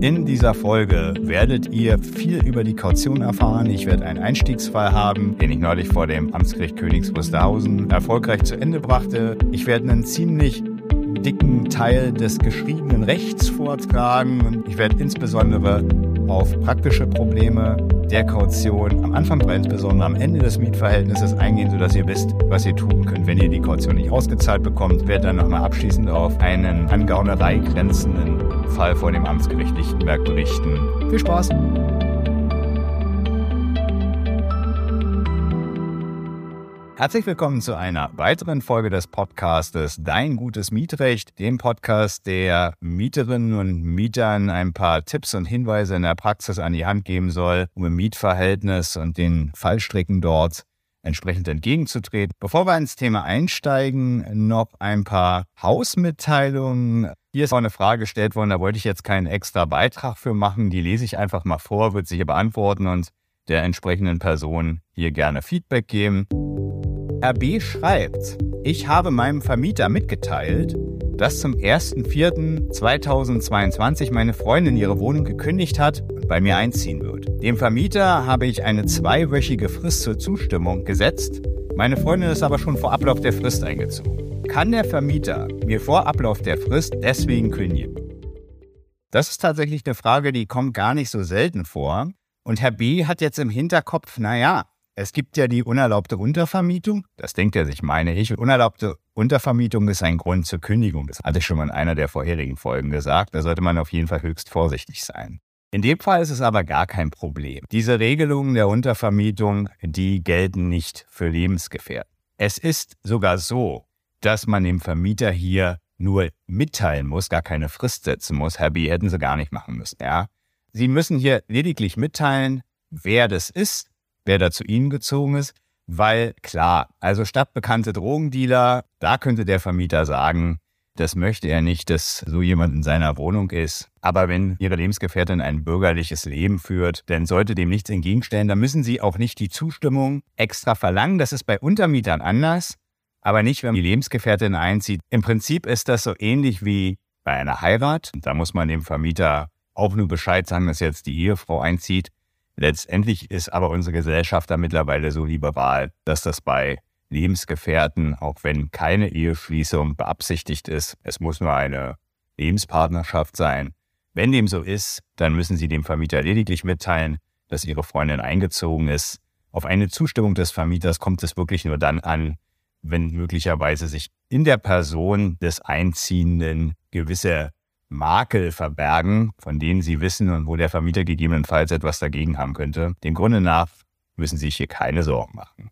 In dieser Folge werdet ihr viel über die Kaution erfahren. Ich werde einen Einstiegsfall haben, den ich neulich vor dem Amtsgericht Königs Wusterhausen erfolgreich zu Ende brachte. Ich werde einen ziemlich dicken Teil des geschriebenen Rechts vortragen und ich werde insbesondere auf praktische Probleme der Kaution am Anfang, aber insbesondere am Ende des Mietverhältnisses eingehen, sodass ihr wisst, was ihr tun könnt, wenn ihr die Kaution nicht ausgezahlt bekommt. Werde dann nochmal abschließend auf einen an Gaunerei grenzenden Fall vor dem Amtsgericht Lichtenberg berichten. Viel Spaß! Herzlich willkommen zu einer weiteren Folge des Podcastes Dein gutes Mietrecht, dem Podcast, der Mieterinnen und Mietern ein paar Tipps und Hinweise in der Praxis an die Hand geben soll, um im Mietverhältnis und den Fallstricken dort entsprechend entgegenzutreten. Bevor wir ins Thema einsteigen, noch ein paar Hausmitteilungen. Hier ist auch eine Frage gestellt worden, da wollte ich jetzt keinen extra Beitrag für machen. Die lese ich einfach mal vor, wird sie hier beantworten und der entsprechenden Person hier gerne Feedback geben. RB schreibt, ich habe meinem Vermieter mitgeteilt, dass zum 1.4.2022 meine Freundin ihre Wohnung gekündigt hat und bei mir einziehen wird. Dem Vermieter habe ich eine zweiwöchige Frist zur Zustimmung gesetzt. Meine Freundin ist aber schon vor Ablauf der Frist eingezogen. Kann der Vermieter mir vor Ablauf der Frist deswegen kündigen? Das ist tatsächlich eine Frage, die kommt gar nicht so selten vor. Und Herr B hat jetzt im Hinterkopf, naja, es gibt ja die unerlaubte Untervermietung. Das denkt er sich, meine ich. Unerlaubte Untervermietung ist ein Grund zur Kündigung. Das hatte ich schon mal in einer der vorherigen Folgen gesagt. Da sollte man auf jeden Fall höchst vorsichtig sein. In dem Fall ist es aber gar kein Problem. Diese Regelungen der Untervermietung, die gelten nicht für Lebensgefährten. Es ist sogar so, dass man dem Vermieter hier nur mitteilen muss, gar keine Frist setzen muss. Herr B. hätten sie gar nicht machen müssen, ja. Sie müssen hier lediglich mitteilen, wer das ist wer da zu Ihnen gezogen ist. Weil klar, also stadtbekannte Drogendealer, da könnte der Vermieter sagen, das möchte er nicht, dass so jemand in seiner Wohnung ist. Aber wenn Ihre Lebensgefährtin ein bürgerliches Leben führt, dann sollte dem nichts entgegenstellen. Da müssen Sie auch nicht die Zustimmung extra verlangen. Das ist bei Untermietern anders, aber nicht, wenn die Lebensgefährtin einzieht. Im Prinzip ist das so ähnlich wie bei einer Heirat. Da muss man dem Vermieter auch nur Bescheid sagen, dass jetzt die Ehefrau einzieht. Letztendlich ist aber unsere Gesellschaft da mittlerweile so liberal, dass das bei Lebensgefährten, auch wenn keine Eheschließung beabsichtigt ist, es muss nur eine Lebenspartnerschaft sein. Wenn dem so ist, dann müssen Sie dem Vermieter lediglich mitteilen, dass Ihre Freundin eingezogen ist. Auf eine Zustimmung des Vermieters kommt es wirklich nur dann an, wenn möglicherweise sich in der Person des Einziehenden gewisse Makel verbergen, von denen Sie wissen und wo der Vermieter gegebenenfalls etwas dagegen haben könnte. Dem Grunde nach müssen Sie sich hier keine Sorgen machen.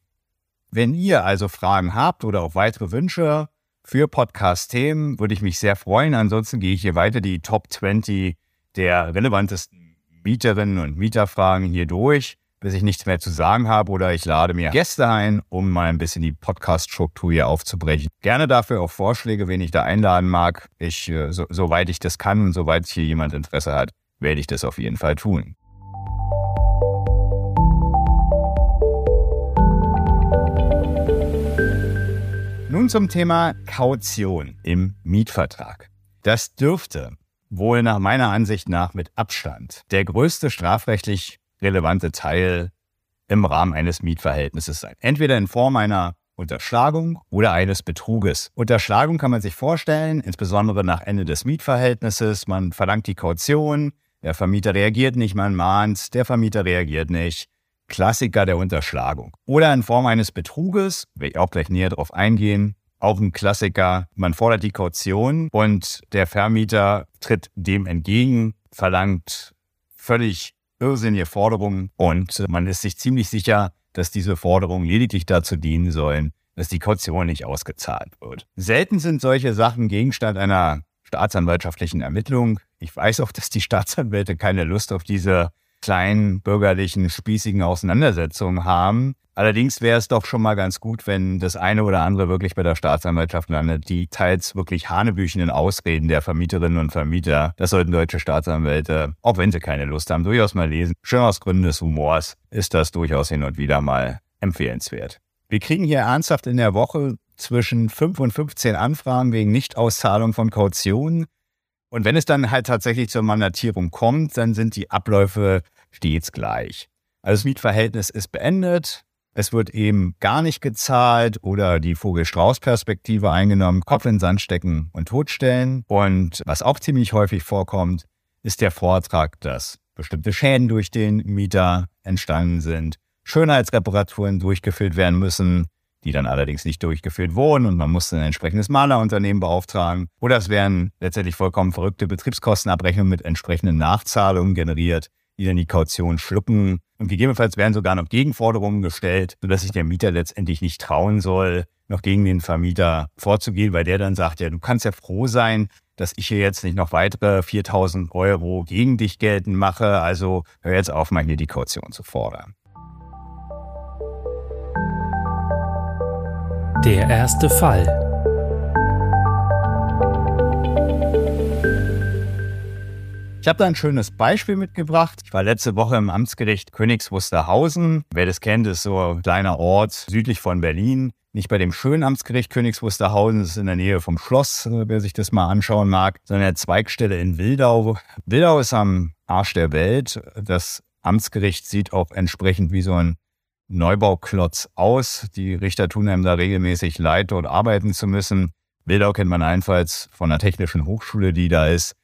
Wenn ihr also Fragen habt oder auch weitere Wünsche für Podcast-Themen, würde ich mich sehr freuen. Ansonsten gehe ich hier weiter die Top 20 der relevantesten Mieterinnen und Mieterfragen hier durch bis ich nichts mehr zu sagen habe oder ich lade mir Gäste ein, um mal ein bisschen die Podcast-Struktur hier aufzubrechen. Gerne dafür auch Vorschläge, wen ich da einladen mag. Ich, äh, so, soweit ich das kann und soweit hier jemand Interesse hat, werde ich das auf jeden Fall tun. Nun zum Thema Kaution im Mietvertrag. Das dürfte wohl nach meiner Ansicht nach mit Abstand der größte strafrechtlich relevante Teil im Rahmen eines Mietverhältnisses sein. Entweder in Form einer Unterschlagung oder eines Betruges. Unterschlagung kann man sich vorstellen, insbesondere nach Ende des Mietverhältnisses. Man verlangt die Kaution, der Vermieter reagiert nicht, man mahnt, der Vermieter reagiert nicht. Klassiker der Unterschlagung. Oder in Form eines Betruges, will ich auch gleich näher darauf eingehen, auch ein Klassiker, man fordert die Kaution und der Vermieter tritt dem entgegen, verlangt völlig irrsinnige Forderungen und man ist sich ziemlich sicher, dass diese Forderungen lediglich dazu dienen sollen, dass die Kaution nicht ausgezahlt wird. Selten sind solche Sachen Gegenstand einer staatsanwaltschaftlichen Ermittlung. Ich weiß auch, dass die Staatsanwälte keine Lust auf diese kleinen bürgerlichen, spießigen Auseinandersetzungen haben. Allerdings wäre es doch schon mal ganz gut, wenn das eine oder andere wirklich bei der Staatsanwaltschaft landet. Die teils wirklich hanebüchenden Ausreden der Vermieterinnen und Vermieter, das sollten deutsche Staatsanwälte, auch wenn sie keine Lust haben, durchaus mal lesen. Schön aus Gründen des Humors ist das durchaus hin und wieder mal empfehlenswert. Wir kriegen hier ernsthaft in der Woche zwischen 5 und 15 Anfragen wegen Nichtauszahlung von Kautionen. Und wenn es dann halt tatsächlich zur Mandatierung kommt, dann sind die Abläufe stets gleich. Also das Mietverhältnis ist beendet, es wird eben gar nicht gezahlt oder die Vogel-Strauß-Perspektive eingenommen, Kopf in den Sand stecken und totstellen. Und was auch ziemlich häufig vorkommt, ist der Vortrag, dass bestimmte Schäden durch den Mieter entstanden sind, Schönheitsreparaturen durchgeführt werden müssen, die dann allerdings nicht durchgeführt wurden und man musste ein entsprechendes Malerunternehmen beauftragen. Oder es werden letztendlich vollkommen verrückte Betriebskostenabrechnungen mit entsprechenden Nachzahlungen generiert, die dann die Kaution schlucken. Und gegebenenfalls werden sogar noch Gegenforderungen gestellt, sodass sich der Mieter letztendlich nicht trauen soll, noch gegen den Vermieter vorzugehen, weil der dann sagt, ja, du kannst ja froh sein, dass ich hier jetzt nicht noch weitere 4000 Euro gegen dich geltend mache. Also hör jetzt auf, mal hier die Kaution zu fordern. Der erste Fall. Ich habe da ein schönes Beispiel mitgebracht. Ich war letzte Woche im Amtsgericht Königs Wusterhausen. Wer das kennt, ist so ein kleiner Ort südlich von Berlin. Nicht bei dem schönen Amtsgericht Königs Wusterhausen, das ist in der Nähe vom Schloss, wer sich das mal anschauen mag, sondern eine Zweigstelle in Wildau. Wildau ist am Arsch der Welt. Das Amtsgericht sieht auch entsprechend wie so ein Neubauklotz aus. Die Richter tun einem da regelmäßig leid, dort arbeiten zu müssen. Wildau kennt man einfalls von der technischen Hochschule, die da ist.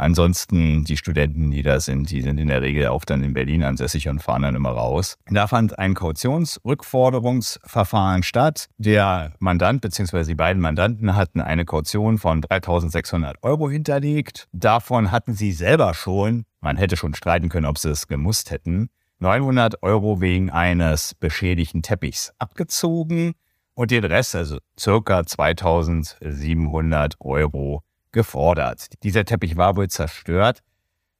Ansonsten die Studenten, die da sind, die sind in der Regel auch dann in Berlin ansässig und fahren dann immer raus. Da fand ein Kautionsrückforderungsverfahren statt. Der Mandant bzw. die beiden Mandanten hatten eine Kaution von 3600 Euro hinterlegt. Davon hatten sie selber schon, man hätte schon streiten können, ob sie es gemusst hätten, 900 Euro wegen eines beschädigten Teppichs abgezogen und den Rest, also circa 2700 Euro, gefordert. Dieser Teppich war wohl zerstört.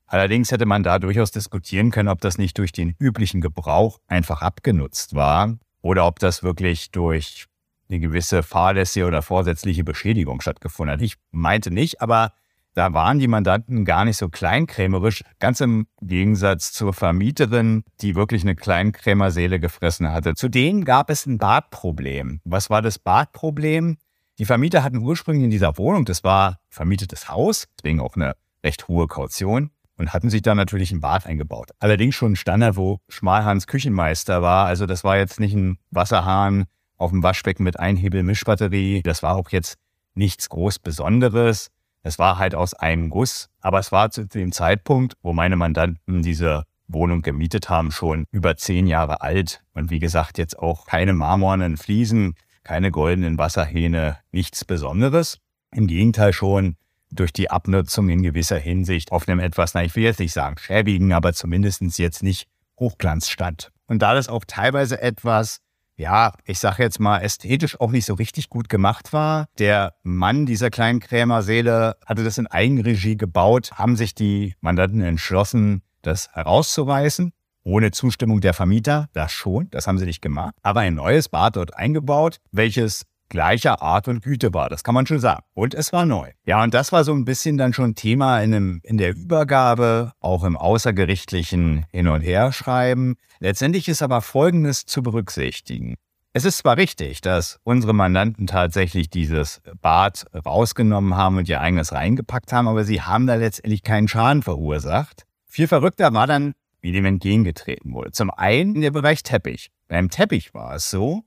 Allerdings hätte man da durchaus diskutieren können, ob das nicht durch den üblichen Gebrauch einfach abgenutzt war oder ob das wirklich durch eine gewisse fahrlässige oder vorsätzliche Beschädigung stattgefunden hat. Ich meinte nicht, aber da waren die Mandanten gar nicht so kleinkrämerisch, ganz im Gegensatz zur Vermieterin, die wirklich eine Kleinkrämerseele gefressen hatte. Zu denen gab es ein Badproblem. Was war das Badproblem? Die Vermieter hatten ursprünglich in dieser Wohnung, das war vermietetes Haus, deswegen auch eine recht hohe Kaution, und hatten sich da natürlich ein Bad eingebaut. Allerdings schon ein Standard, wo Schmalhans Küchenmeister war. Also das war jetzt nicht ein Wasserhahn auf dem Waschbecken mit Einhebel-Mischbatterie. Das war auch jetzt nichts groß Besonderes. Es war halt aus einem Guss, aber es war zu dem Zeitpunkt, wo meine Mandanten diese Wohnung gemietet haben, schon über zehn Jahre alt. Und wie gesagt, jetzt auch keine marmornen Fliesen, keine goldenen Wasserhähne, nichts Besonderes. Im Gegenteil schon durch die Abnutzung in gewisser Hinsicht auf einem etwas, na, ich will jetzt nicht sagen schäbigen, aber zumindestens jetzt nicht Hochglanzstand. Und da das auch teilweise etwas ja, ich sage jetzt mal, ästhetisch auch nicht so richtig gut gemacht war. Der Mann dieser kleinen Krämerseele hatte das in Eigenregie gebaut, haben sich die Mandanten entschlossen, das herauszureißen. Ohne Zustimmung der Vermieter, das schon, das haben sie nicht gemacht. Aber ein neues Bad dort eingebaut, welches gleicher Art und Güte war. Das kann man schon sagen. Und es war neu. Ja, und das war so ein bisschen dann schon Thema in, einem, in der Übergabe, auch im außergerichtlichen Hin- und Herschreiben. Letztendlich ist aber Folgendes zu berücksichtigen. Es ist zwar richtig, dass unsere Mandanten tatsächlich dieses Bad rausgenommen haben und ihr eigenes reingepackt haben, aber sie haben da letztendlich keinen Schaden verursacht. Viel verrückter war dann, wie dem entgegengetreten wurde. Zum einen der Bereich Teppich. Beim Teppich war es so,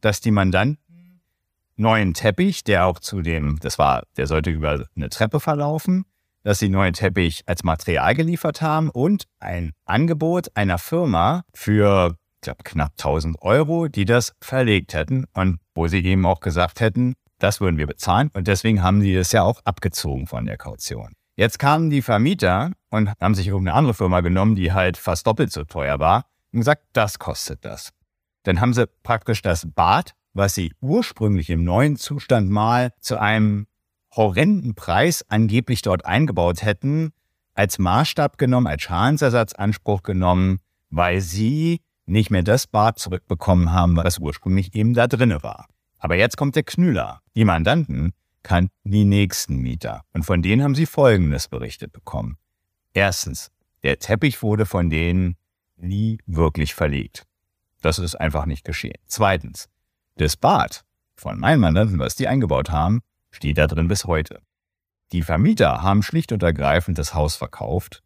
dass die Mandanten neuen Teppich, der auch zu dem, das war, der sollte über eine Treppe verlaufen, dass sie neuen Teppich als Material geliefert haben und ein Angebot einer Firma für, ich glaube, knapp 1000 Euro, die das verlegt hätten und wo sie eben auch gesagt hätten, das würden wir bezahlen und deswegen haben sie das ja auch abgezogen von der Kaution. Jetzt kamen die Vermieter und haben sich irgendeine andere Firma genommen, die halt fast doppelt so teuer war und gesagt, das kostet das. Dann haben sie praktisch das Bad was sie ursprünglich im neuen Zustand mal zu einem horrenden Preis angeblich dort eingebaut hätten, als Maßstab genommen, als Schadensersatzanspruch genommen, weil sie nicht mehr das Bad zurückbekommen haben, was ursprünglich eben da drinne war. Aber jetzt kommt der Knüller. Die Mandanten kannten die nächsten Mieter und von denen haben sie Folgendes berichtet bekommen. Erstens, der Teppich wurde von denen nie wirklich verlegt. Das ist einfach nicht geschehen. Zweitens, das Bad von meinen Mandanten, was die eingebaut haben, steht da drin bis heute. Die Vermieter haben schlicht und ergreifend das Haus verkauft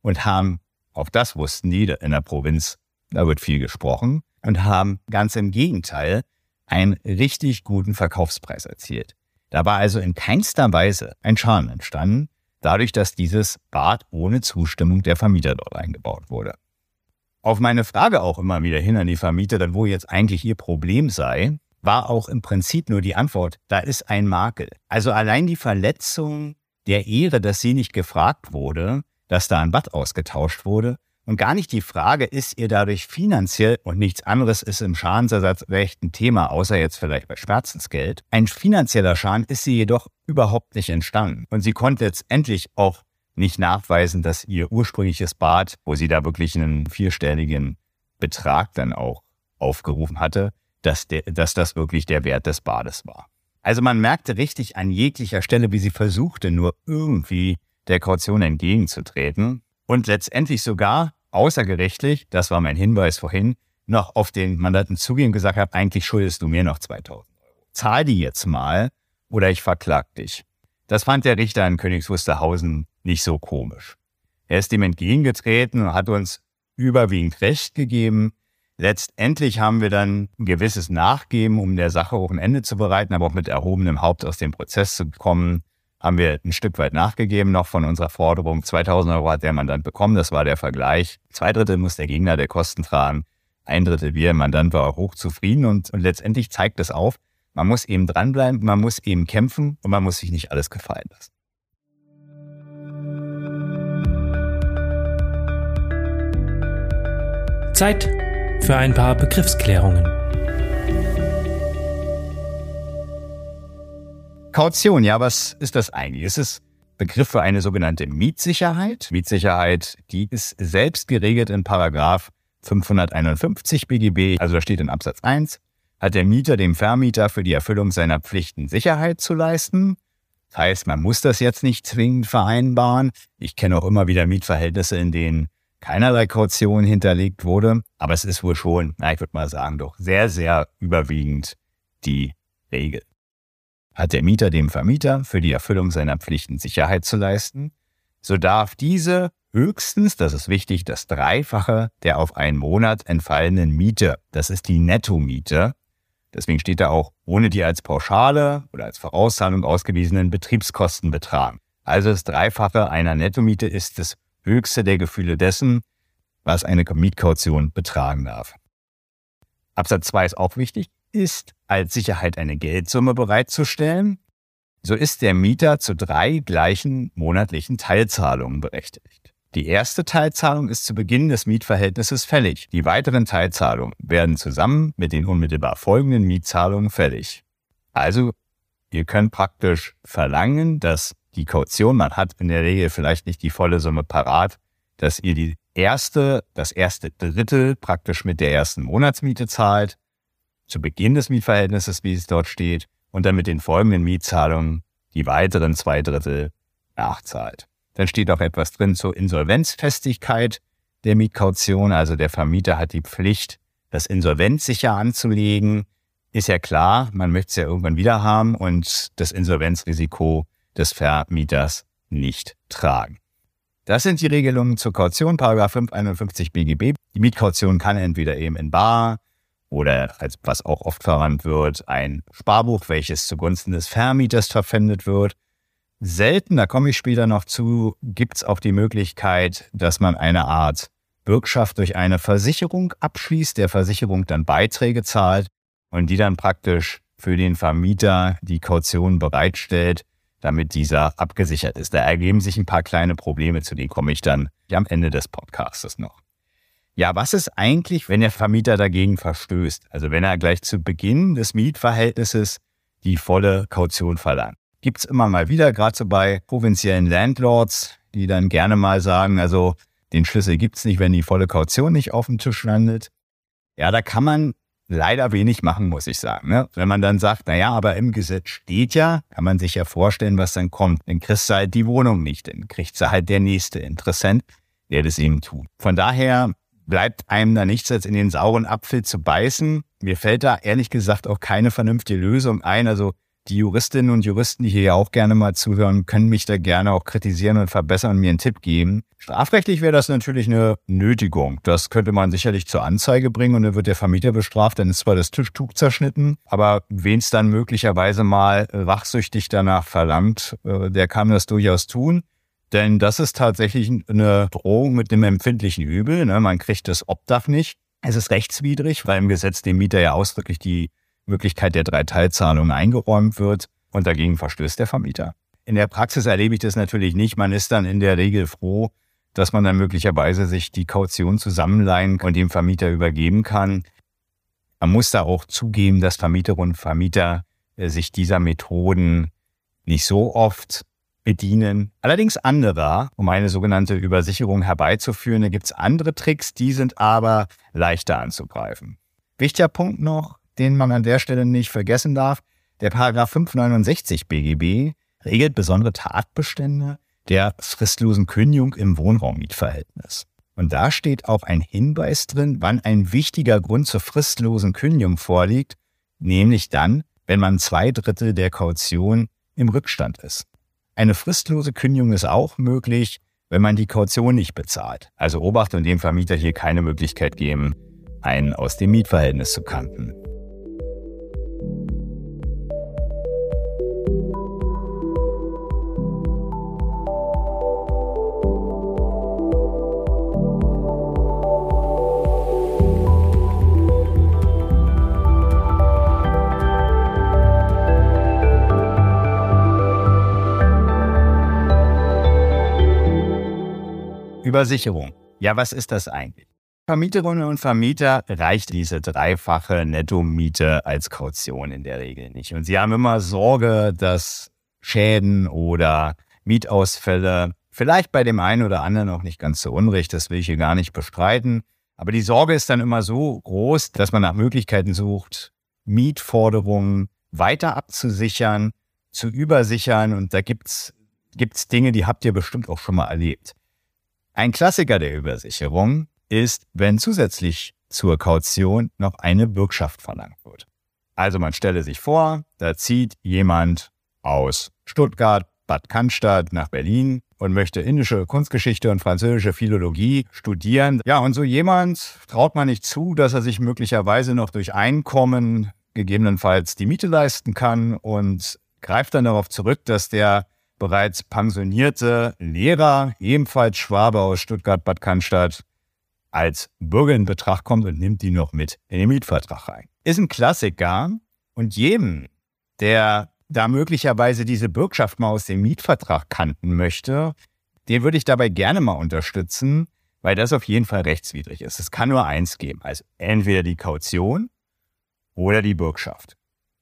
und haben, auch das wussten die in der Provinz, da wird viel gesprochen, und haben ganz im Gegenteil einen richtig guten Verkaufspreis erzielt. Da war also in keinster Weise ein Schaden entstanden, dadurch, dass dieses Bad ohne Zustimmung der Vermieter dort eingebaut wurde. Auf meine Frage auch immer wieder hin an die Vermieter, dann wo jetzt eigentlich ihr Problem sei, war auch im Prinzip nur die Antwort, da ist ein Makel. Also allein die Verletzung der Ehre, dass sie nicht gefragt wurde, dass da ein Bad ausgetauscht wurde, und gar nicht die Frage, ist ihr dadurch finanziell und nichts anderes ist im Schadensersatzrecht ein Thema, außer jetzt vielleicht bei Schmerzensgeld. Ein finanzieller Schaden ist sie jedoch überhaupt nicht entstanden. Und sie konnte letztendlich auch nicht nachweisen, dass ihr ursprüngliches Bad, wo sie da wirklich einen vierstelligen Betrag dann auch aufgerufen hatte, dass, der, dass das wirklich der Wert des Bades war. Also man merkte richtig an jeglicher Stelle, wie sie versuchte, nur irgendwie der Kaution entgegenzutreten und letztendlich sogar außergerichtlich, das war mein Hinweis vorhin, noch auf den Mandanten zugehen und gesagt habe, eigentlich schuldest du mir noch 2000 Euro. Zahl die jetzt mal oder ich verklag dich. Das fand der Richter in Königs Wusterhausen nicht so komisch. Er ist dem entgegengetreten und hat uns überwiegend Recht gegeben. Letztendlich haben wir dann ein gewisses Nachgeben, um der Sache auch ein Ende zu bereiten, aber auch mit erhobenem Haupt aus dem Prozess zu kommen haben wir ein Stück weit nachgegeben noch von unserer Forderung. 2000 Euro hat der Mandant bekommen, das war der Vergleich. Zwei Drittel muss der Gegner der Kosten tragen, ein Drittel wir. Mandant war hochzufrieden und, und letztendlich zeigt es auf, man muss eben dranbleiben, man muss eben kämpfen und man muss sich nicht alles gefallen lassen. Zeit für ein paar Begriffsklärungen. Kaution, ja, was ist das eigentlich? Es ist Begriff für eine sogenannte Mietsicherheit. Mietsicherheit, die ist selbst geregelt in Paragraph 551 BGB, also da steht in Absatz 1, hat der Mieter dem Vermieter für die Erfüllung seiner Pflichten Sicherheit zu leisten. Das heißt, man muss das jetzt nicht zwingend vereinbaren. Ich kenne auch immer wieder Mietverhältnisse, in denen keinerlei Kaution hinterlegt wurde. Aber es ist wohl schon, na, ich würde mal sagen, doch sehr, sehr überwiegend die Regel hat der Mieter dem Vermieter für die Erfüllung seiner Pflichten Sicherheit zu leisten, so darf diese höchstens, das ist wichtig, das Dreifache der auf einen Monat entfallenen Miete, das ist die Nettomiete, deswegen steht da auch ohne die als Pauschale oder als Vorauszahlung ausgewiesenen Betriebskosten betragen. Also das Dreifache einer Nettomiete ist das höchste der Gefühle dessen, was eine Mietkaution betragen darf. Absatz 2 ist auch wichtig ist, als Sicherheit eine Geldsumme bereitzustellen, so ist der Mieter zu drei gleichen monatlichen Teilzahlungen berechtigt. Die erste Teilzahlung ist zu Beginn des Mietverhältnisses fällig. Die weiteren Teilzahlungen werden zusammen mit den unmittelbar folgenden Mietzahlungen fällig. Also, ihr könnt praktisch verlangen, dass die Kaution, man hat in der Regel vielleicht nicht die volle Summe parat, dass ihr die erste, das erste Drittel praktisch mit der ersten Monatsmiete zahlt zu Beginn des Mietverhältnisses, wie es dort steht, und dann mit den folgenden Mietzahlungen die weiteren zwei Drittel nachzahlt. Dann steht auch etwas drin zur Insolvenzfestigkeit der Mietkaution. Also der Vermieter hat die Pflicht, das insolvenzsicher anzulegen. Ist ja klar, man möchte es ja irgendwann wieder haben und das Insolvenzrisiko des Vermieters nicht tragen. Das sind die Regelungen zur Kaution, Paragraph 551 BGB. Die Mietkaution kann entweder eben in Bar, oder als was auch oft verwandt wird, ein Sparbuch, welches zugunsten des Vermieters verpfändet wird. Selten, da komme ich später noch zu, gibt es auch die Möglichkeit, dass man eine Art Bürgschaft durch eine Versicherung abschließt, der Versicherung dann Beiträge zahlt und die dann praktisch für den Vermieter die Kaution bereitstellt, damit dieser abgesichert ist. Da ergeben sich ein paar kleine Probleme, zu denen komme ich dann am Ende des Podcasts noch. Ja, was ist eigentlich, wenn der Vermieter dagegen verstößt? Also wenn er gleich zu Beginn des Mietverhältnisses die volle Kaution verlangt. Gibt's immer mal wieder, gerade so bei provinziellen Landlords, die dann gerne mal sagen, also den Schlüssel gibt's nicht, wenn die volle Kaution nicht auf dem Tisch landet. Ja, da kann man leider wenig machen, muss ich sagen. Ne? Wenn man dann sagt, na ja, aber im Gesetz steht ja, kann man sich ja vorstellen, was dann kommt. Dann kriegst du halt die Wohnung nicht, dann kriegst du halt der nächste Interessent, der das eben tut. Von daher bleibt einem da nichts als in den sauren Apfel zu beißen. Mir fällt da ehrlich gesagt auch keine vernünftige Lösung ein. Also Die Juristinnen und Juristen, die hier ja auch gerne mal zuhören, können mich da gerne auch kritisieren und verbessern und mir einen Tipp geben. Strafrechtlich wäre das natürlich eine Nötigung. Das könnte man sicherlich zur Anzeige bringen und dann wird der Vermieter bestraft, dann ist zwar das Tischtuch zerschnitten, aber wen es dann möglicherweise mal wachsüchtig danach verlangt, äh, der kann das durchaus tun. Denn das ist tatsächlich eine Drohung mit einem empfindlichen Übel. Ne? Man kriegt das Obdach nicht. Es ist rechtswidrig, weil im Gesetz dem Mieter ja ausdrücklich die Möglichkeit der Dreiteilzahlung eingeräumt wird und dagegen verstößt der Vermieter. In der Praxis erlebe ich das natürlich nicht. Man ist dann in der Regel froh, dass man dann möglicherweise sich die Kaution zusammenleihen und dem Vermieter übergeben kann. Man muss da auch zugeben, dass Vermieterinnen und Vermieter äh, sich dieser Methoden nicht so oft bedienen. Allerdings anderer, um eine sogenannte Übersicherung herbeizuführen. Da gibt es andere Tricks, die sind aber leichter anzugreifen. Wichtiger Punkt noch, den man an der Stelle nicht vergessen darf. Der Paragraph 569 BGB regelt besondere Tatbestände der fristlosen Kündigung im Wohnraummietverhältnis. Und da steht auch ein Hinweis drin, wann ein wichtiger Grund zur fristlosen Kündigung vorliegt, nämlich dann, wenn man zwei Drittel der Kaution im Rückstand ist. Eine fristlose Kündigung ist auch möglich, wenn man die Kaution nicht bezahlt. Also Obacht und dem Vermieter hier keine Möglichkeit geben, einen aus dem Mietverhältnis zu kanten. Übersicherung. Ja, was ist das eigentlich? Vermieterinnen und Vermieter reicht diese dreifache Nettomiete als Kaution in der Regel nicht. Und sie haben immer Sorge, dass Schäden oder Mietausfälle vielleicht bei dem einen oder anderen auch nicht ganz so unrecht, das will ich hier gar nicht bestreiten. Aber die Sorge ist dann immer so groß, dass man nach Möglichkeiten sucht, Mietforderungen weiter abzusichern, zu übersichern. Und da gibt's gibt's Dinge, die habt ihr bestimmt auch schon mal erlebt. Ein Klassiker der Übersicherung ist, wenn zusätzlich zur Kaution noch eine Bürgschaft verlangt wird. Also man stelle sich vor, da zieht jemand aus Stuttgart, Bad Cannstatt nach Berlin und möchte indische Kunstgeschichte und französische Philologie studieren. Ja, und so jemand traut man nicht zu, dass er sich möglicherweise noch durch Einkommen gegebenenfalls die Miete leisten kann und greift dann darauf zurück, dass der bereits pensionierte Lehrer, ebenfalls Schwabe aus Stuttgart-Bad Cannstatt, als Bürger in Betracht kommt und nimmt die noch mit in den Mietvertrag rein. Ist ein Klassiker und jedem, der da möglicherweise diese Bürgschaft mal aus dem Mietvertrag kannten möchte, den würde ich dabei gerne mal unterstützen, weil das auf jeden Fall rechtswidrig ist. Es kann nur eins geben, also entweder die Kaution oder die Bürgschaft.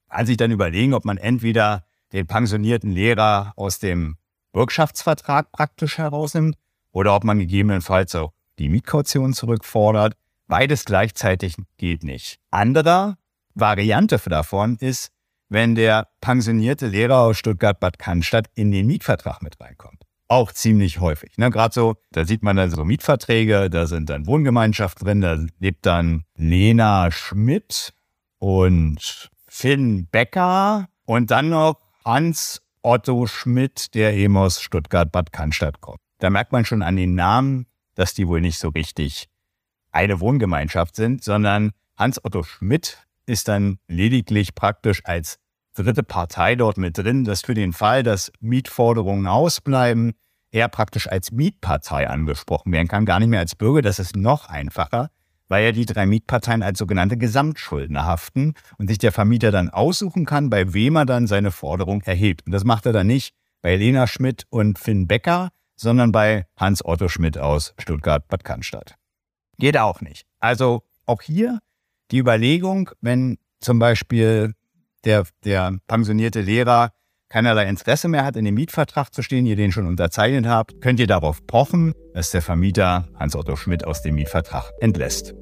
Kann sich dann überlegen, ob man entweder den pensionierten Lehrer aus dem Bürgschaftsvertrag praktisch herausnimmt oder ob man gegebenenfalls auch die Mietkaution zurückfordert. Beides gleichzeitig geht nicht. Andere Variante davon ist, wenn der pensionierte Lehrer aus Stuttgart-Bad Cannstatt in den Mietvertrag mit reinkommt. Auch ziemlich häufig. Ne? Gerade so, da sieht man dann so Mietverträge, da sind dann Wohngemeinschaften drin, da lebt dann Lena Schmidt und Finn Becker und dann noch Hans Otto Schmidt, der eben aus Stuttgart-Bad Cannstatt kommt. Da merkt man schon an den Namen, dass die wohl nicht so richtig eine Wohngemeinschaft sind, sondern Hans Otto Schmidt ist dann lediglich praktisch als dritte Partei dort mit drin, dass für den Fall, dass Mietforderungen ausbleiben, er praktisch als Mietpartei angesprochen werden kann, gar nicht mehr als Bürger, das ist noch einfacher weil ja die drei Mietparteien als sogenannte Gesamtschuldner haften und sich der Vermieter dann aussuchen kann, bei wem er dann seine Forderung erhebt. Und das macht er dann nicht bei Lena Schmidt und Finn Becker, sondern bei Hans Otto Schmidt aus Stuttgart-Bad Cannstatt. Geht auch nicht. Also auch hier die Überlegung, wenn zum Beispiel der, der pensionierte Lehrer keinerlei Interesse mehr hat, in dem Mietvertrag zu stehen, ihr den schon unterzeichnet habt, könnt ihr darauf pochen, dass der Vermieter Hans-Otto Schmidt aus dem Mietvertrag entlässt.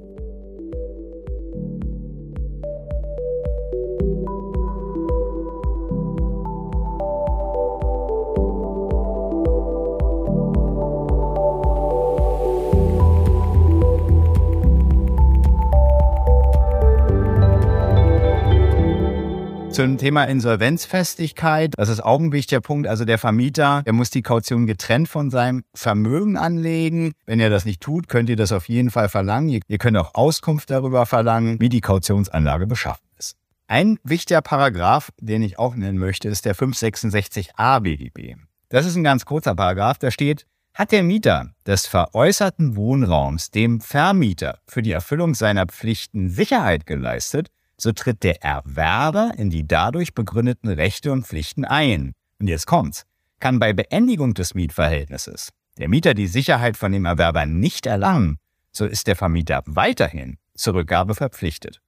Zum Thema Insolvenzfestigkeit, das ist auch ein wichtiger Punkt. Also der Vermieter, der muss die Kaution getrennt von seinem Vermögen anlegen. Wenn er das nicht tut, könnt ihr das auf jeden Fall verlangen. Ihr könnt auch Auskunft darüber verlangen, wie die Kautionsanlage beschaffen ist. Ein wichtiger Paragraph, den ich auch nennen möchte, ist der 566a BGB. Das ist ein ganz kurzer Paragraph, da steht, hat der Mieter des veräußerten Wohnraums dem Vermieter für die Erfüllung seiner Pflichten Sicherheit geleistet, so tritt der Erwerber in die dadurch begründeten Rechte und Pflichten ein. Und jetzt kommt's. Kann bei Beendigung des Mietverhältnisses der Mieter die Sicherheit von dem Erwerber nicht erlangen, so ist der Vermieter weiterhin zur Rückgabe verpflichtet.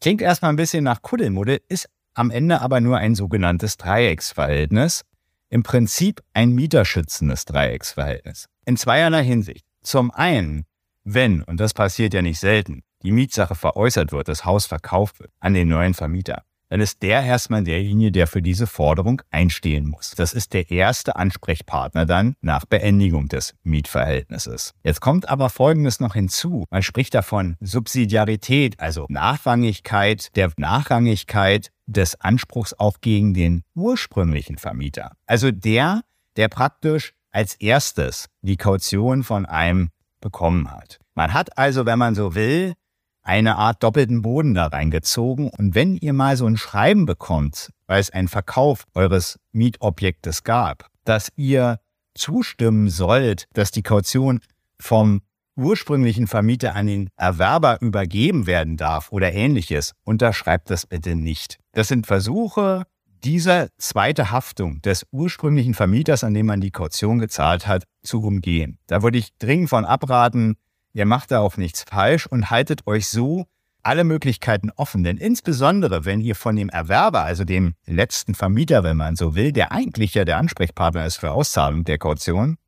Klingt erstmal ein bisschen nach Kuddelmuddel, ist am Ende aber nur ein sogenanntes Dreiecksverhältnis. Im Prinzip ein mieterschützendes Dreiecksverhältnis. In zweierlei Hinsicht. Zum einen, wenn, und das passiert ja nicht selten, die Mietsache veräußert wird, das Haus verkauft wird an den neuen Vermieter, dann ist der erstmal derjenige, der für diese Forderung einstehen muss. Das ist der erste Ansprechpartner dann nach Beendigung des Mietverhältnisses. Jetzt kommt aber Folgendes noch hinzu. Man spricht davon Subsidiarität, also Nachrangigkeit, der Nachrangigkeit des Anspruchs auch gegen den ursprünglichen Vermieter. Also der, der praktisch als erstes die Kaution von einem bekommen hat. Man hat also, wenn man so will, eine Art doppelten Boden da reingezogen. Und wenn ihr mal so ein Schreiben bekommt, weil es einen Verkauf eures Mietobjektes gab, dass ihr zustimmen sollt, dass die Kaution vom ursprünglichen Vermieter an den Erwerber übergeben werden darf oder ähnliches, unterschreibt das bitte nicht. Das sind Versuche, dieser zweite Haftung des ursprünglichen Vermieters, an dem man die Kaution gezahlt hat, zu umgehen. Da würde ich dringend von abraten, Ihr macht da auch nichts falsch und haltet euch so alle Möglichkeiten offen. Denn insbesondere, wenn ihr von dem Erwerber, also dem letzten Vermieter, wenn man so will, der eigentlich ja der Ansprechpartner ist für Auszahlung der Kaution,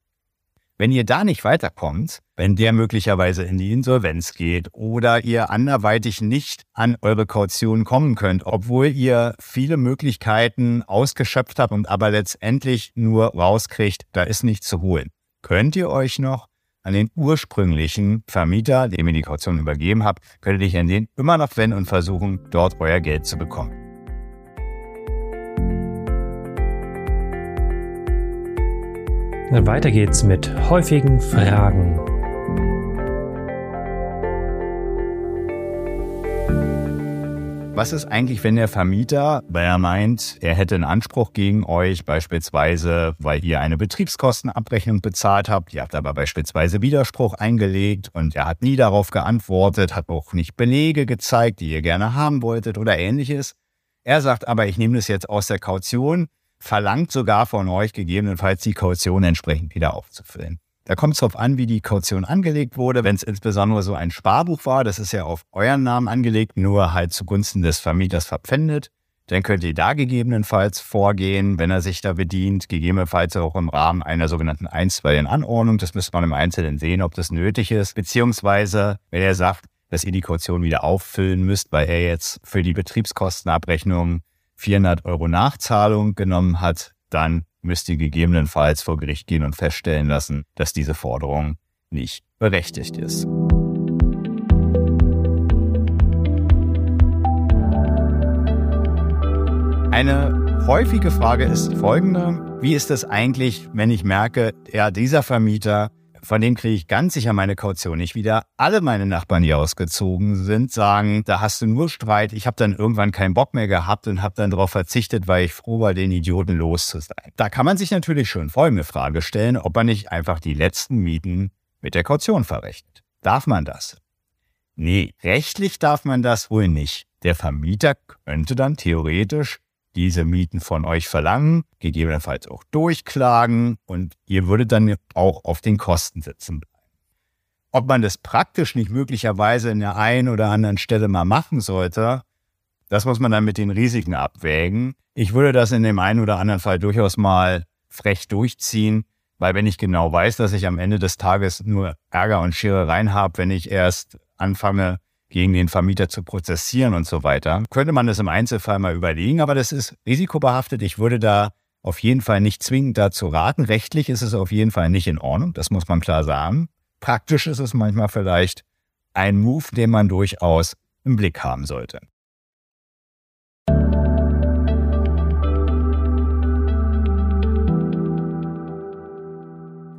wenn ihr da nicht weiterkommt, wenn der möglicherweise in die Insolvenz geht oder ihr anderweitig nicht an eure Kaution kommen könnt, obwohl ihr viele Möglichkeiten ausgeschöpft habt und aber letztendlich nur rauskriegt, da ist nichts zu holen, könnt ihr euch noch an den ursprünglichen Vermieter, dem ihr die Kaution übergeben habt, könnt ihr dich an den immer noch wenden und versuchen, dort euer Geld zu bekommen. Weiter geht's mit häufigen Fragen. Was ist eigentlich, wenn der Vermieter, weil er meint, er hätte einen Anspruch gegen euch, beispielsweise, weil ihr eine Betriebskostenabrechnung bezahlt habt, ihr habt aber beispielsweise Widerspruch eingelegt und er hat nie darauf geantwortet, hat auch nicht Belege gezeigt, die ihr gerne haben wolltet oder ähnliches. Er sagt aber, ich nehme das jetzt aus der Kaution, verlangt sogar von euch gegebenenfalls die Kaution entsprechend wieder aufzufüllen. Da kommt es darauf an, wie die Kaution angelegt wurde. Wenn es insbesondere so ein Sparbuch war, das ist ja auf euren Namen angelegt, nur halt zugunsten des Vermieters verpfändet, dann könnt ihr da gegebenenfalls vorgehen, wenn er sich da bedient, gegebenenfalls auch im Rahmen einer sogenannten einstweiligen Anordnung. Das müsste man im Einzelnen sehen, ob das nötig ist. Beziehungsweise, wenn er sagt, dass ihr die Kaution wieder auffüllen müsst, weil er jetzt für die Betriebskostenabrechnung 400 Euro Nachzahlung genommen hat, dann müsst ihr gegebenenfalls vor Gericht gehen und feststellen lassen, dass diese Forderung nicht berechtigt ist. Eine häufige Frage ist folgende. Wie ist es eigentlich, wenn ich merke, ja, dieser Vermieter von dem kriege ich ganz sicher meine Kaution nicht wieder. Alle meine Nachbarn, die ausgezogen sind, sagen, da hast du nur Streit. Ich habe dann irgendwann keinen Bock mehr gehabt und habe dann darauf verzichtet, weil ich froh war, den Idioten los zu sein. Da kann man sich natürlich schon folgende Frage stellen, ob man nicht einfach die letzten Mieten mit der Kaution verrechnet. Darf man das? Nee, rechtlich darf man das wohl nicht. Der Vermieter könnte dann theoretisch diese Mieten von euch verlangen, gegebenenfalls auch durchklagen und ihr würdet dann auch auf den Kosten sitzen bleiben. Ob man das praktisch nicht möglicherweise in der einen oder anderen Stelle mal machen sollte, das muss man dann mit den Risiken abwägen. Ich würde das in dem einen oder anderen Fall durchaus mal frech durchziehen, weil wenn ich genau weiß, dass ich am Ende des Tages nur Ärger und Scherereien habe, wenn ich erst anfange, gegen den Vermieter zu prozessieren und so weiter. Könnte man das im Einzelfall mal überlegen, aber das ist risikobehaftet. Ich würde da auf jeden Fall nicht zwingend dazu raten. Rechtlich ist es auf jeden Fall nicht in Ordnung, das muss man klar sagen. Praktisch ist es manchmal vielleicht ein Move, den man durchaus im Blick haben sollte.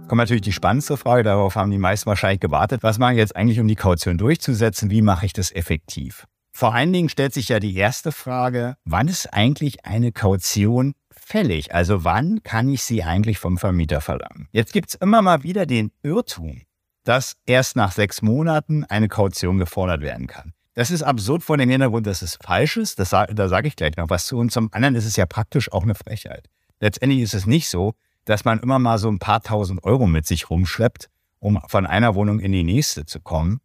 Kommt natürlich die spannendste Frage, darauf haben die meisten wahrscheinlich gewartet. Was mache ich jetzt eigentlich, um die Kaution durchzusetzen? Wie mache ich das effektiv? Vor allen Dingen stellt sich ja die erste Frage, wann ist eigentlich eine Kaution fällig? Also wann kann ich sie eigentlich vom Vermieter verlangen? Jetzt gibt es immer mal wieder den Irrtum, dass erst nach sechs Monaten eine Kaution gefordert werden kann. Das ist absurd vor dem Hintergrund, dass es falsch ist. Das, da sage ich gleich noch was zu. Und zum anderen ist es ja praktisch auch eine Frechheit. Letztendlich ist es nicht so, dass man immer mal so ein paar tausend Euro mit sich rumschleppt, um von einer Wohnung in die nächste zu kommen,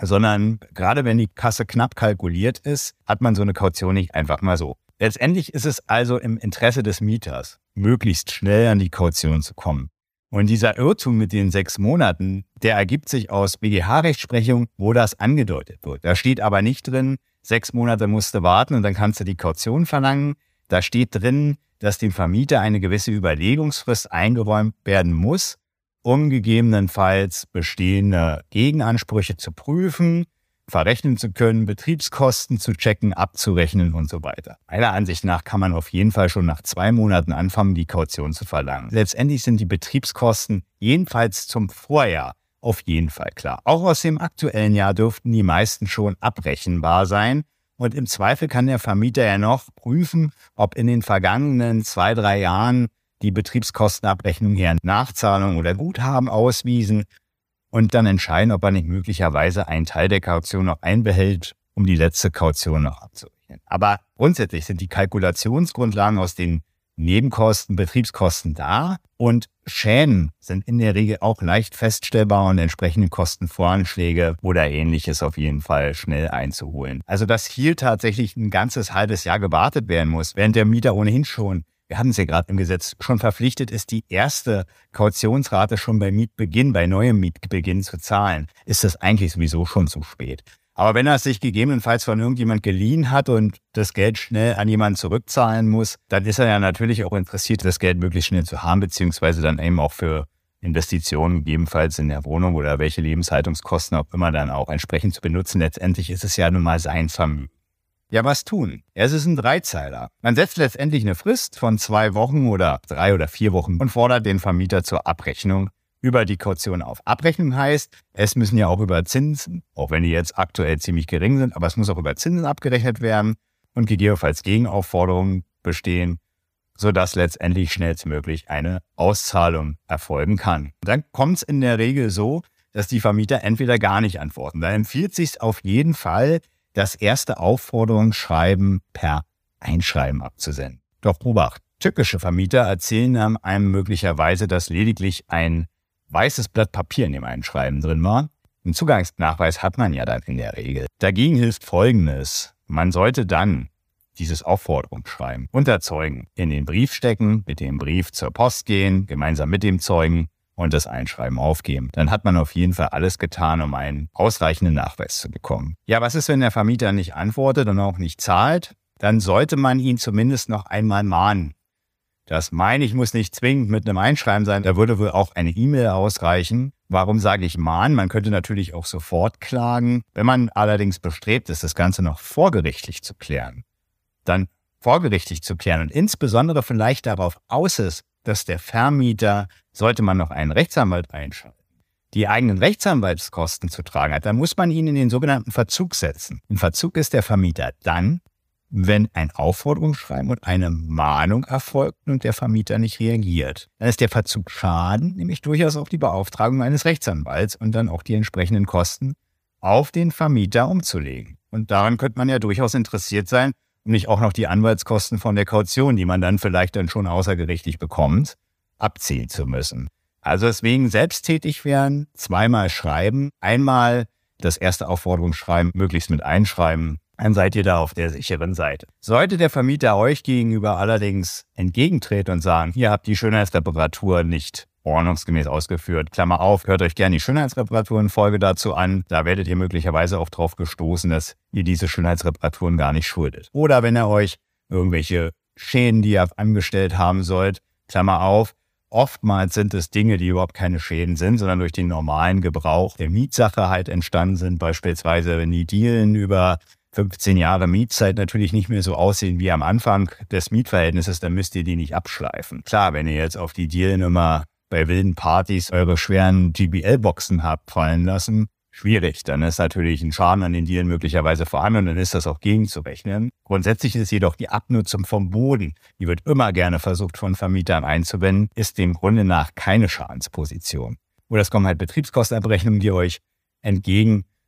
sondern gerade wenn die Kasse knapp kalkuliert ist, hat man so eine Kaution nicht einfach mal so. Letztendlich ist es also im Interesse des Mieters, möglichst schnell an die Kaution zu kommen. Und dieser Irrtum mit den sechs Monaten, der ergibt sich aus BGH-Rechtsprechung, wo das angedeutet wird. Da steht aber nicht drin, sechs Monate musst du warten und dann kannst du die Kaution verlangen. Da steht drin, dass dem Vermieter eine gewisse Überlegungsfrist eingeräumt werden muss, um gegebenenfalls bestehende Gegenansprüche zu prüfen, verrechnen zu können, Betriebskosten zu checken, abzurechnen und so weiter. Meiner Ansicht nach kann man auf jeden Fall schon nach zwei Monaten anfangen, die Kaution zu verlangen. Letztendlich sind die Betriebskosten jedenfalls zum Vorjahr auf jeden Fall klar. Auch aus dem aktuellen Jahr dürften die meisten schon abrechenbar sein. Und im Zweifel kann der Vermieter ja noch prüfen, ob in den vergangenen zwei, drei Jahren die Betriebskostenabrechnung eher Nachzahlung oder Guthaben auswiesen und dann entscheiden, ob er nicht möglicherweise einen Teil der Kaution noch einbehält, um die letzte Kaution noch abzurechnen. Aber grundsätzlich sind die Kalkulationsgrundlagen aus den Nebenkosten, Betriebskosten da und Schäden sind in der Regel auch leicht feststellbar und entsprechende Kostenvoranschläge oder ähnliches auf jeden Fall schnell einzuholen. Also dass hier tatsächlich ein ganzes halbes Jahr gewartet werden muss, während der Mieter ohnehin schon wir hatten es ja gerade im Gesetz, schon verpflichtet ist, die erste Kautionsrate schon bei Mietbeginn, bei neuem Mietbeginn zu zahlen, ist das eigentlich sowieso schon zu spät. Aber wenn er es sich gegebenenfalls von irgendjemand geliehen hat und das Geld schnell an jemanden zurückzahlen muss, dann ist er ja natürlich auch interessiert, das Geld möglichst schnell zu haben, beziehungsweise dann eben auch für Investitionen gegebenenfalls in der Wohnung oder welche Lebenshaltungskosten auch immer dann auch entsprechend zu benutzen. Letztendlich ist es ja nun mal sein Vermögen. Ja, was tun? Es ist ein Dreizeiler. Man setzt letztendlich eine Frist von zwei Wochen oder drei oder vier Wochen und fordert den Vermieter zur Abrechnung über die Kaution auf. Abrechnung heißt, es müssen ja auch über Zinsen, auch wenn die jetzt aktuell ziemlich gering sind, aber es muss auch über Zinsen abgerechnet werden und gegebenenfalls Gegenaufforderungen bestehen, sodass letztendlich schnellstmöglich eine Auszahlung erfolgen kann. dann kommt es in der Regel so, dass die Vermieter entweder gar nicht antworten. Da empfiehlt sich auf jeden Fall, das erste Aufforderungsschreiben per Einschreiben abzusenden. Doch Obacht, tückische Vermieter erzählen einem möglicherweise, dass lediglich ein weißes Blatt Papier in dem Einschreiben drin war. Einen Zugangsnachweis hat man ja dann in der Regel. Dagegen hilft Folgendes. Man sollte dann dieses Aufforderungsschreiben unterzeugen, in den Brief stecken, mit dem Brief zur Post gehen, gemeinsam mit dem Zeugen und das Einschreiben aufgeben. Dann hat man auf jeden Fall alles getan, um einen ausreichenden Nachweis zu bekommen. Ja, was ist, wenn der Vermieter nicht antwortet und auch nicht zahlt? Dann sollte man ihn zumindest noch einmal mahnen. Das meine ich muss nicht zwingend mit einem Einschreiben sein. Da würde wohl auch eine E-Mail ausreichen. Warum sage ich mahnen? Man könnte natürlich auch sofort klagen. Wenn man allerdings bestrebt ist, das Ganze noch vorgerichtlich zu klären, dann vorgerichtlich zu klären und insbesondere vielleicht darauf aus ist, dass der Vermieter, sollte man noch einen Rechtsanwalt einschalten, die eigenen Rechtsanwaltskosten zu tragen hat, dann muss man ihn in den sogenannten Verzug setzen. In Verzug ist der Vermieter dann, wenn ein Aufforderungsschreiben und eine Mahnung erfolgt und der Vermieter nicht reagiert. Dann ist der Verzug Schaden, nämlich durchaus auch die Beauftragung eines Rechtsanwalts und dann auch die entsprechenden Kosten auf den Vermieter umzulegen. Und daran könnte man ja durchaus interessiert sein, um nicht auch noch die Anwaltskosten von der Kaution, die man dann vielleicht dann schon außergerichtlich bekommt, abziehen zu müssen. Also deswegen selbsttätig werden, zweimal schreiben, einmal das erste Aufforderungsschreiben möglichst mit einschreiben, dann seid ihr da auf der sicheren Seite. Sollte der Vermieter euch gegenüber allerdings entgegentreten und sagen, ihr habt die Schönheitsreparatur nicht ordnungsgemäß ausgeführt. Klammer auf, hört euch gerne die Schönheitsreparaturen-Folge dazu an. Da werdet ihr möglicherweise auch drauf gestoßen, dass ihr diese Schönheitsreparaturen gar nicht schuldet. Oder wenn er euch irgendwelche Schäden, die ihr angestellt haben sollt, Klammer auf, oftmals sind es Dinge, die überhaupt keine Schäden sind, sondern durch den normalen Gebrauch der Mietsache halt entstanden sind. Beispielsweise, wenn die Dielen über 15 Jahre Mietzeit natürlich nicht mehr so aussehen wie am Anfang des Mietverhältnisses, dann müsst ihr die nicht abschleifen. Klar, wenn ihr jetzt auf die Dealnummer bei wilden Partys eure schweren GBL-Boxen habt fallen lassen, schwierig. Dann ist natürlich ein Schaden an den Dielen möglicherweise vorhanden und dann ist das auch gegenzurechnen. Grundsätzlich ist jedoch die Abnutzung vom Boden, die wird immer gerne versucht von Vermietern einzuwenden, ist dem Grunde nach keine Schadensposition. Oder es kommen halt Betriebskostenabrechnungen, die euch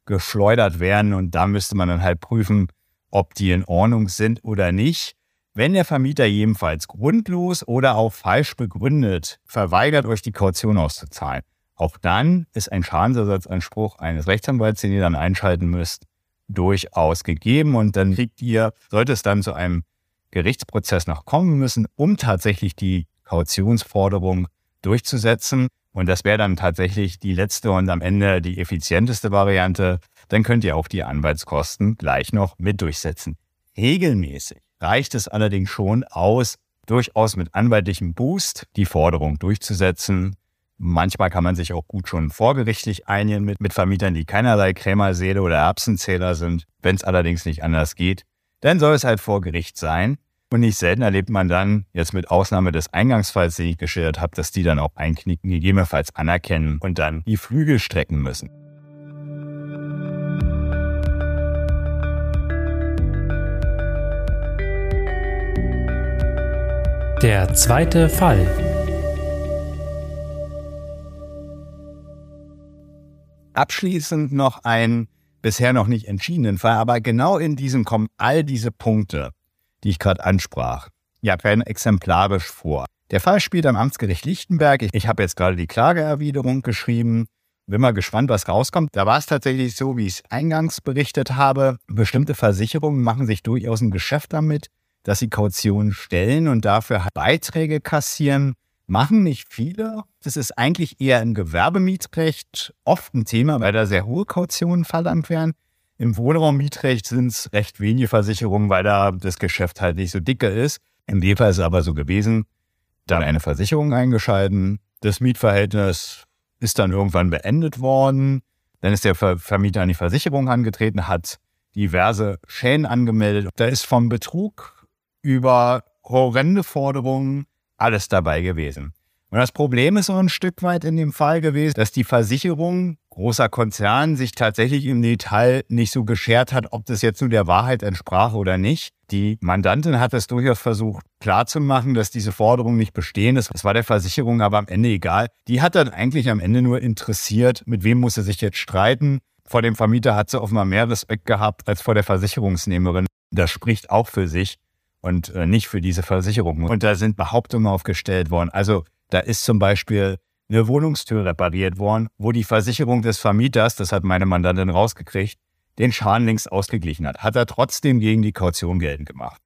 entgegengeschleudert werden und da müsste man dann halt prüfen, ob die in Ordnung sind oder nicht. Wenn der Vermieter jedenfalls grundlos oder auch falsch begründet verweigert, euch die Kaution auszuzahlen, auch dann ist ein Schadensersatzanspruch eines Rechtsanwalts, den ihr dann einschalten müsst, durchaus gegeben. Und dann kriegt ihr, sollte es dann zu einem Gerichtsprozess noch kommen müssen, um tatsächlich die Kautionsforderung durchzusetzen. Und das wäre dann tatsächlich die letzte und am Ende die effizienteste Variante. Dann könnt ihr auch die Anwaltskosten gleich noch mit durchsetzen. Regelmäßig reicht es allerdings schon aus, durchaus mit anwaltlichem Boost die Forderung durchzusetzen. Manchmal kann man sich auch gut schon vorgerichtlich einigen mit, mit Vermietern, die keinerlei Krämerseele oder Erbsenzähler sind. Wenn es allerdings nicht anders geht, dann soll es halt vor Gericht sein. Und nicht selten erlebt man dann, jetzt mit Ausnahme des Eingangsfalls, den ich geschildert habe, dass die dann auch einknicken, gegebenenfalls anerkennen und dann die Flügel strecken müssen. Der zweite Fall. Abschließend noch ein bisher noch nicht entschiedenen Fall, aber genau in diesem kommen all diese Punkte, die ich gerade ansprach. Ja, werden exemplarisch vor. Der Fall spielt am Amtsgericht Lichtenberg. Ich, ich habe jetzt gerade die Klageerwiderung geschrieben. Bin mal gespannt, was rauskommt. Da war es tatsächlich so, wie ich es eingangs berichtet habe. Bestimmte Versicherungen machen sich durchaus ein Geschäft damit, dass sie Kautionen stellen und dafür Beiträge kassieren machen nicht viele. Das ist eigentlich eher im Gewerbemietrecht oft ein Thema, weil da sehr hohe Kautionen verlangt werden. Im Wohnraummietrecht sind es recht wenige Versicherungen, weil da das Geschäft halt nicht so dicke ist. In dem Fall ist es aber so gewesen. Dann eine Versicherung eingeschalten. Das Mietverhältnis ist dann irgendwann beendet worden. Dann ist der Vermieter an die Versicherung angetreten, hat diverse Schäden angemeldet. Da ist vom Betrug über horrende Forderungen alles dabei gewesen. Und das Problem ist so ein Stück weit in dem Fall gewesen, dass die Versicherung großer Konzern sich tatsächlich im Detail nicht so geschert hat, ob das jetzt nur der Wahrheit entsprach oder nicht. Die Mandantin hat es durchaus versucht klarzumachen, dass diese Forderung nicht bestehen ist. Das war der Versicherung aber am Ende egal. Die hat dann eigentlich am Ende nur interessiert, mit wem muss sie sich jetzt streiten. Vor dem Vermieter hat sie offenbar mehr Respekt gehabt als vor der Versicherungsnehmerin. Das spricht auch für sich und äh, nicht für diese Versicherung. Und da sind Behauptungen aufgestellt worden. Also da ist zum Beispiel eine Wohnungstür repariert worden, wo die Versicherung des Vermieters, das hat meine Mandantin rausgekriegt, den Schaden längst ausgeglichen hat. Hat er trotzdem gegen die Kaution geltend gemacht.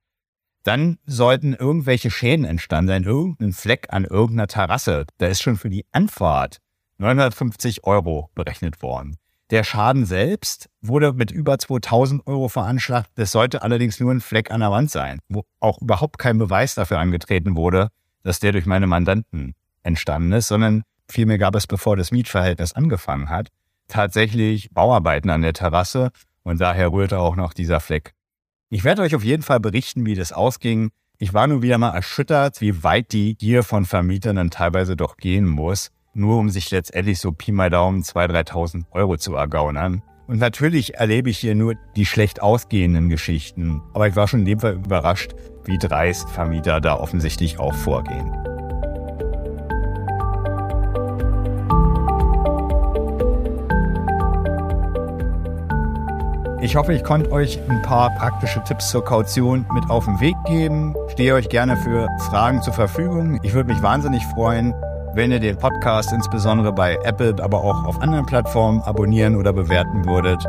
Dann sollten irgendwelche Schäden entstanden sein, irgendein Fleck an irgendeiner Terrasse. Da ist schon für die Anfahrt 950 Euro berechnet worden. Der Schaden selbst wurde mit über 2000 Euro veranschlagt. Das sollte allerdings nur ein Fleck an der Wand sein, wo auch überhaupt kein Beweis dafür angetreten wurde, dass der durch meine Mandanten entstanden ist, sondern vielmehr gab es, bevor das Mietverhältnis angefangen hat, tatsächlich Bauarbeiten an der Terrasse und daher rührte auch noch dieser Fleck. Ich werde euch auf jeden Fall berichten, wie das ausging. Ich war nur wieder mal erschüttert, wie weit die Gier von Vermietern dann teilweise doch gehen muss nur um sich letztendlich so Pi mal Daumen 2.000, 3.000 Euro zu ergaunern. Und natürlich erlebe ich hier nur die schlecht ausgehenden Geschichten. Aber ich war schon in dem Fall überrascht, wie dreist Vermieter da offensichtlich auch vorgehen. Ich hoffe, ich konnte euch ein paar praktische Tipps zur Kaution mit auf den Weg geben. Stehe euch gerne für Fragen zur Verfügung. Ich würde mich wahnsinnig freuen, wenn ihr den Podcast insbesondere bei Apple, aber auch auf anderen Plattformen abonnieren oder bewerten würdet.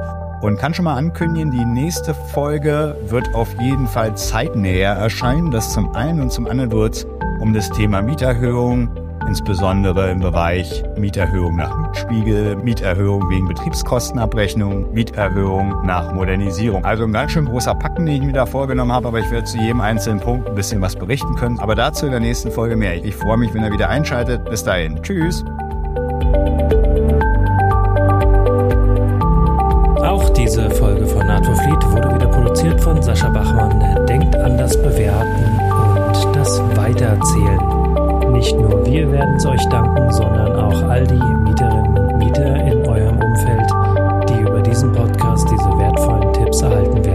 Und kann schon mal ankündigen, die nächste Folge wird auf jeden Fall zeitnäher erscheinen. Das zum einen und zum anderen wird um das Thema Mieterhöhung insbesondere im Bereich Mieterhöhung nach Mietspiegel, Mieterhöhung wegen Betriebskostenabrechnung, Mieterhöhung nach Modernisierung. Also ein ganz schön großer Packen, den ich mir da vorgenommen habe, aber ich werde zu jedem einzelnen Punkt ein bisschen was berichten können. Aber dazu in der nächsten Folge mehr. Ich freue mich, wenn ihr wieder einschaltet. Bis dahin. Tschüss. Auch diese Folge von Naturfleet wurde wieder produziert von Sascha Bachmann. Denkt an das Bewerten und das Weitererzählen. Nicht nur wir werden es euch danken, sondern auch all die Mieterinnen und Mieter in eurem Umfeld, die über diesen Podcast diese wertvollen Tipps erhalten werden.